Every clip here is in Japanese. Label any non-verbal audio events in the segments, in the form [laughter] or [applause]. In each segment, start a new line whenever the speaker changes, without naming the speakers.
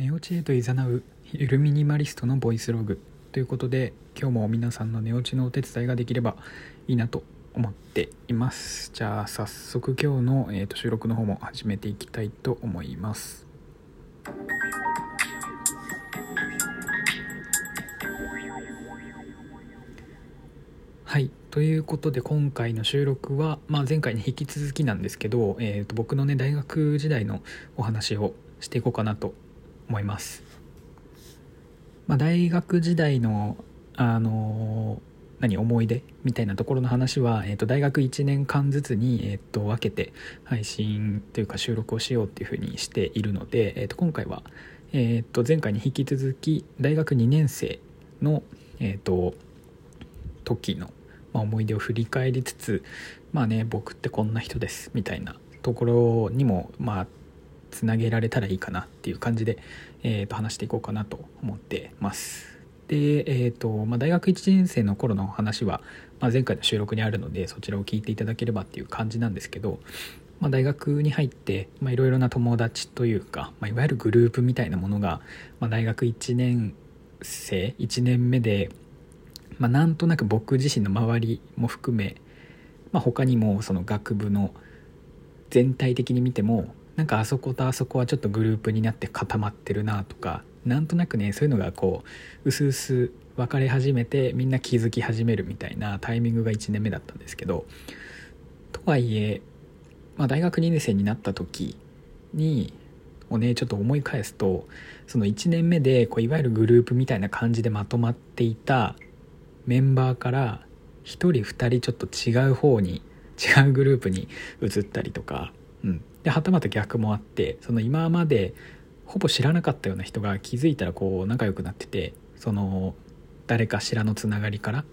ネオチへと誘うゆるミニマリストのボイスログということで今日も皆さんの寝落ちのお手伝いができればいいなと思っています。じゃあ早速今日の、えーと、収録の方も始めていきたいと思います。はい。ということで今回の収録は、まあ、前回に引き続きなんですけど、えーと僕のね大学時代のお話をしていこうかなと思います。まあ、大学時代のあの何思い出みたいなところの話は、えー、と大学1年間ずつに、えー、と分けて配信というか収録をしようっていうふうにしているので、えー、と今回は、えー、と前回に引き続き大学2年生の、えー、と時の、ま、思い出を振り返りつつまあね僕ってこんな人ですみたいなところにもまあつなげられたらいいかなっていう感じで、えー、と話していこうかなと思ってます。で、えーとまあ、大学1年生の頃の話は、まあ、前回の収録にあるのでそちらを聞いていただければっていう感じなんですけど、まあ、大学に入っていろいろな友達というか、まあ、いわゆるグループみたいなものが、まあ、大学1年生1年目で、まあ、なんとなく僕自身の周りも含め、まあ、他にもその学部の全体的に見てもなんかあそことあそこはちょっとグループになって固まってるなとかなんとなくねそういうのがこううすうす分かれ始めてみんな気づき始めるみたいなタイミングが1年目だったんですけどとはいえ、まあ、大学2年生になった時にをねちょっと思い返すとその1年目でこういわゆるグループみたいな感じでまとまっていたメンバーから1人2人ちょっと違う方に違うグループに移ったりとか、うん、ではたまた逆もあってその今までほぼ知らなかったような人が気づいたらこう仲良くなっててその誰かしらのつながりから。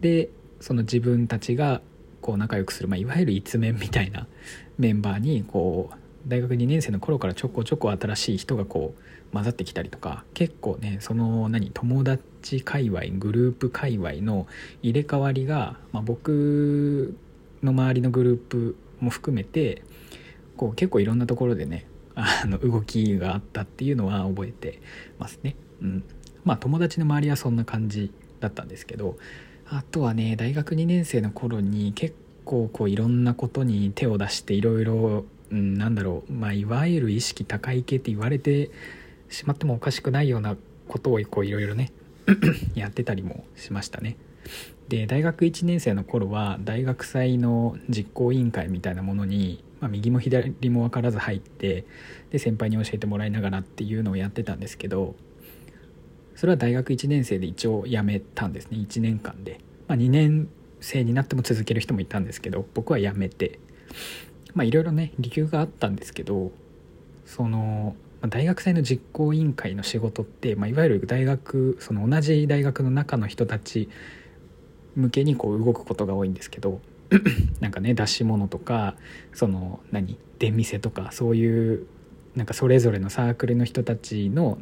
でその自分たちがこう仲良くする、まあ、いわゆる一面みたいなメンバーにこう大学2年生の頃からちょこちょこ新しい人がこう混ざってきたりとか結構ねその何友達界隈グループ界隈の入れ替わりが、まあ、僕の周りのグループも含めてこう結構いろんなところでねあの動きがあったっていうのは覚えてますね。うん、まあ友達の周りはそんな感じだったんですけどあとはね大学2年生の頃に結構こういろんなことに手を出していろいろなんだろう、まあ、いわゆる意識高い系って言われてしまってもおかしくないようなことをこういろいろね [clears throat] やってたりもしましたね。で大学1年生の頃は大学祭の実行委員会みたいなものに、まあ、右も左も分からず入ってで先輩に教えてもらいながらっていうのをやってたんですけどそれは大学1年生で一応辞めたんですね。1年間で、まあ、2年生になっても続ける人もいたんですけど僕は辞めて。まあいろいろね理由があったんですけどその大学祭の実行委員会の仕事って、まあ、いわゆる大学その同じ大学の中の人たち向けにこう動くことが多いんですけど [clears throat] なんかね出し物とかその何出店とかそういうなんかそれぞれのサークルの人たちの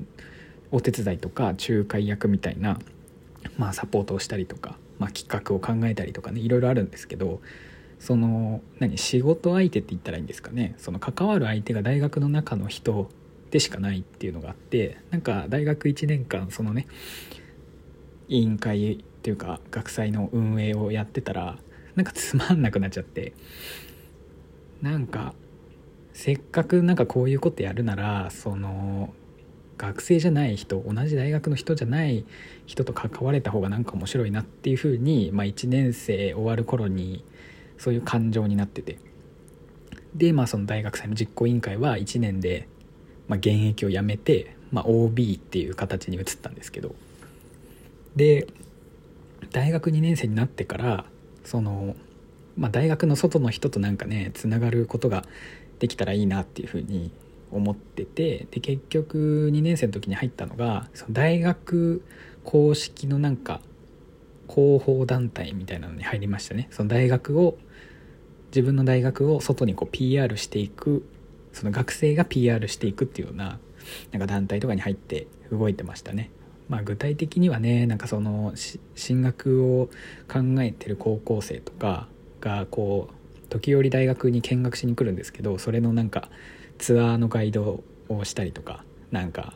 お手伝いとか仲介役みたいな、まあ、サポートをしたりとか、まあ、企画を考えたりとかねいろいろあるんですけどその何仕事相手って言ったらいいんですかねその関わる相手が大学の中の人でしかないっていうのがあってなんか大学1年間そのね委員会っていうか学祭の運営をやってたらなんかつまんなくなっちゃって。なんかせっかくなんかこういうことやるならその学生じゃない人同じ大学の人じゃない人と関われた方がなんか面白いなっていうふうに、まあ、1年生終わる頃にそういう感情になってて。でまあその大学祭の実行委員会は1年で、まあ、現役を辞めて、まあ、OB っていう形に移ったんですけど。で大学2年生になってからその、まあ、大学の外の人となんかねつながることができたらいいなっていうふうに思っててで結局2年生の時に入ったのがその大学公式のなんか広報団体みたいなのに入りましたね。その大学を自分の大学を外にこう PR していくその学生が PR していくっていうようななんか団体とかに入って動いてましたね。まあ、具体的にはねなんかその進学を考えてる高校生とかがこう時折大学に見学しに来るんですけどそれのなんかツアーのガイドをしたりとかなんか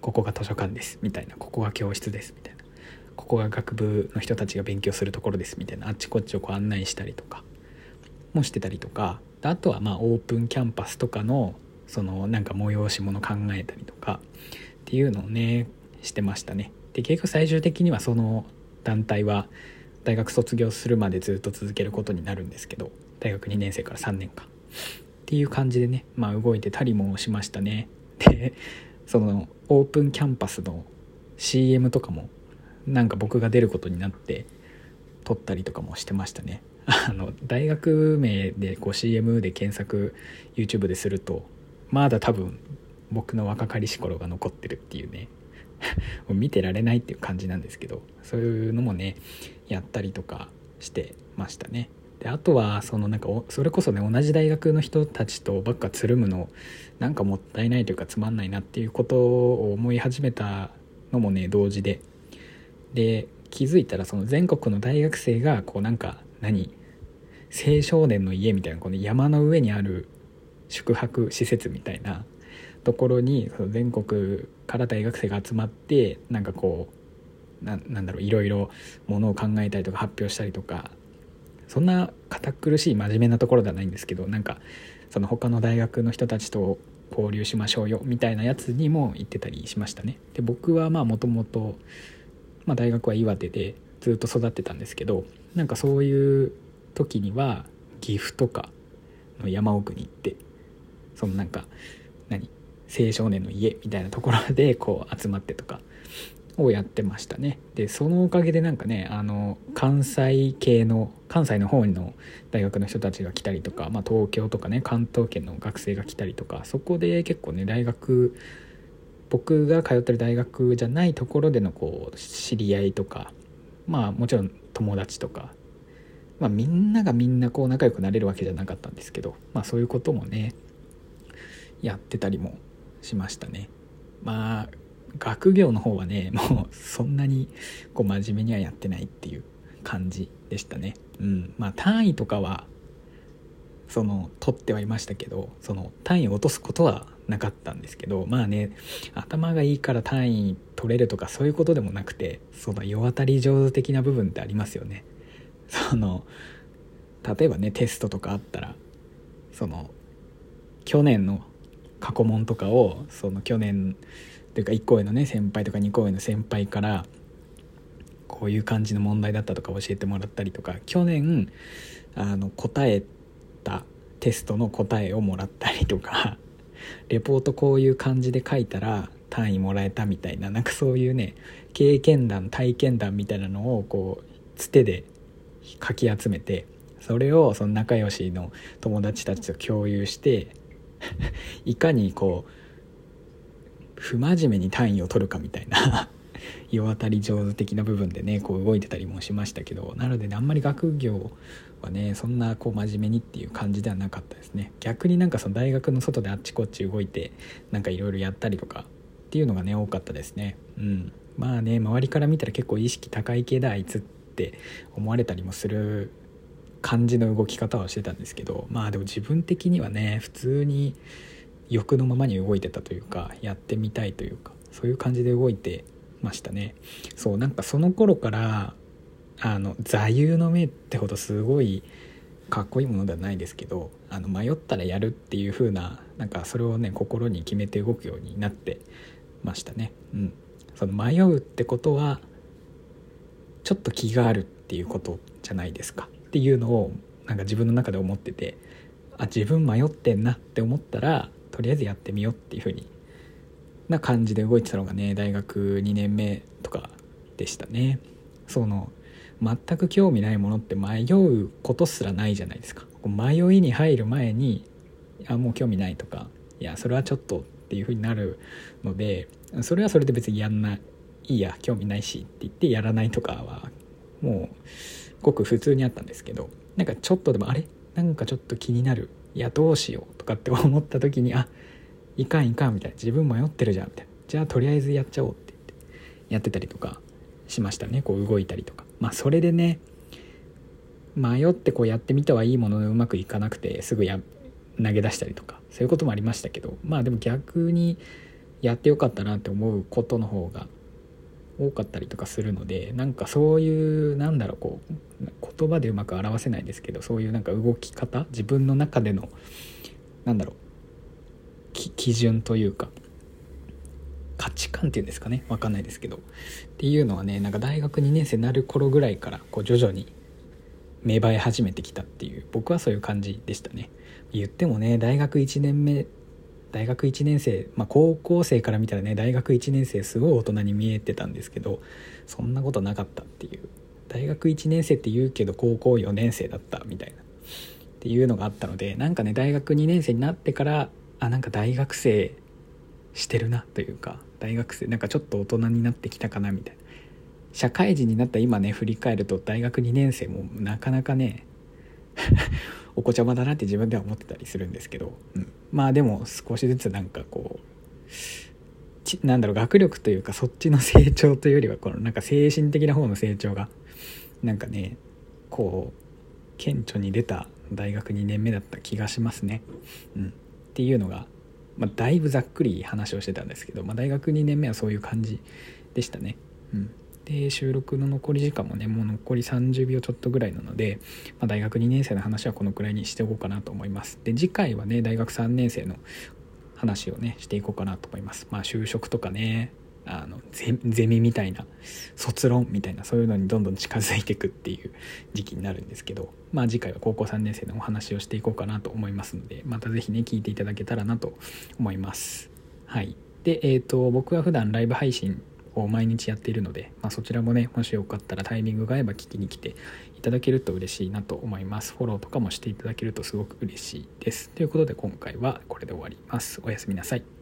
ここが図書館ですみたいなここが教室ですみたいなここが学部の人たちが勉強するところですみたいなあっちこっちをこう案内したりとかもしてたりとかあとはまあオープンキャンパスとかのそのなんか催し物考えたりとかっていうのをねしてましたね。で結局最終的にはその団体は大学卒業するまでずっと続けることになるんですけど大学2年生から3年間っていう感じでねまあ動いてたりもしましたね。でそのオープンキャンパスの CM とかもなんか僕が出ることになって撮ったりとかもしてましたね。[laughs] あの大学名でこう CM で検索 YouTube でするとまだ多分僕の若かりし頃が残ってるっていうねも [laughs] う見てられないっていう感じなんですけどそういうのもねやったりとかしてましたね。であとはそのなんかそれこそね同じ大学の人たちとばっかつるむのなんかもったいないというかつまんないなっていうことを思い始めたのもね同時でで気づいたらその全国の大学生がこうなんか何青少年の家みたいなこの山の上にある宿泊施設みたいなところにその全国から大学生が集まってなんかこうななんだろういろいろものを考えたりとか発表したりとかそんな堅苦しい真面目なところではないんですけどなんかその他の大学の人たちと交流しましょうよみたいなやつにも行ってたりしましたね。で僕はまあもともと大学は岩手でずっと育ってたんですけどなんかそういう時には岐阜とかの山奥に行ってそのなんか何？青少年の家みたいなところで [laughs] こう集まってとかをやってましたね。でそのおかげでなんかねあの関西系の関西の方の大学の人たちが来たりとか、まあ、東京とかね関東圏の学生が来たりとかそこで結構ね大学僕が通ってる大学じゃないところでのこう知り合いとかまあもちろん友達とか、まあ、みんながみんなこう仲良くなれるわけじゃなかったんですけど、まあ、そういうこともねやってたりもしましたね。まあ学業の方はね [laughs] もうそんなにこう真面目にはやってないっていう感じでしたね。うん、まあ単位とかはその取ってはいましたけどその単位を落とすことはなかったんですけどまあね頭がいいから単位取れるとかそういうことでもなくてその世渡り上手的な部分ってありますよね。その例えばねテストとかあったらその去年の過去問とかをその去年というか1個上のね先輩とか2個上の先輩からこういう感じの問題だったとか教えてもらったりとか去年あの答えたテストの答えをもらったりとか [laughs] レポートこういう感じで書いたら単位もらえたみたいななんかそういうね経験談体験談みたいなのをこうつてでかき集めてそれをその仲良しの友達たちと共有して [laughs] いかにこう不真面目に単位を取るかみたいな [laughs] 世渡り上手的な部分でねこう動いてたりもしましたけどなので、ね、あんまり学業はねそんなこう真面目にっていう感じではなかったですね。逆になんかその大学の外であっちこっち動いてなんかいろいろやったりとかっていうのがね多かったですね。うん。まあね周りから見たら結構意識高い系だあいつって思われたりもする感じの動き方はしてたんですけどまあでも自分的にはね普通に欲のままに動いてたというかやってみたいというかそういう感じで動いてましたね。そうなんかその頃からあの座右の銘ってほどすごいかっこいいものではないですけどあの迷ったらやるっていう風ななんかそれをね心に決めて動くようになってましたね。うん、その迷うってことはちょっと気があるっていうことじゃないですか。っていうのをなんか自分の中で思っててあ自分迷ってんなって思ったらとりあえずやってみようっていう風にな感じで動いてたのがね大学2年目とかでしたね。その全く興味ないものって迷うことすらないじゃないですか。迷いに入る前にあもう興味ないとかいやそれはちょっとっていう風になるのでそれはそれで別にやんないいいや興味ないしって言ってやらないとかはもうごく普通にあったんですけどなんかちょっとでもあれ？なんかちょっと気になる。いやどうしようとかって思った時にあいかんいかんみたいな。自分迷ってるじゃんみたいな。じゃあとりあえずやっちゃおうって言ってやってたりとかしましたね。こう動いたりとか。まあそれでね迷ってこうやってみてはいいもののうまくいかなくてすぐや投げ出したりとかそういうこともありましたけどまあでも逆にやってよかったなって思うことの方が多かったりとかするのでなんかそういうなんだろうこう言葉でうまく表せないですけどそういうなんか動き方自分の中でのなんだろう基準というか価値観っていうんですかね分かんないですけどっていうのはねなんか大学2年生になる頃ぐらいからこう徐々に芽生え始めてきたっていう僕はそういう感じでしたね。言ってもね大学1年目大学1年生、まあ、高校生から見たらね大学1年生すごい大人に見えてたんですけどそんなことなかったっていう。大学1年生って言うけど高校4年生だったみたいな。っていうのがあったのでなんかね大学2年生になってからあなんか大学生してるなというか大学生なんかちょっと大人になってきたかなみたいな。社会人になった今ね振り返ると大学2年生もなかなかねお子ちゃまだなって自分では思ってたりするんですけど、うん、まあでも少しずつなんかこうなんだろう学力というかそっちの成長というよりはこのなんか精神的な方の成長がなんかねこう顕著に出た大学2年目だった気がしますね。うん、っていうのが、まあ、だいぶざっくり話をしてたんですけど、まあ、大学2年目はそういう感じでしたね。うんで収録の残り時間もねもう残り30秒ちょっとぐらいなので、まあ、大学2年生の話はこのくらいにしておこうかなと思います。で次回はね大学3年生の話をねしていこうかなと思います。まあ就職とかねあのゼミみたいな卒論みたいなそういうのにどんどん近づいていくっていう時期になるんですけどまあ次回は高校3年生のお話をしていこうかなと思いますのでまた是非ね聞いていただけたらなと思います。はい。でえっ、ー、と僕は普段ライブ配信を毎日やっているので、まあ、そちらもねもしよかったらタイミングが合えば聞きに来ていただけると嬉しいなと思います。フォローとかもしていただけるとすごく嬉しいです。ということで今回はこれで終わります。おやすみなさい。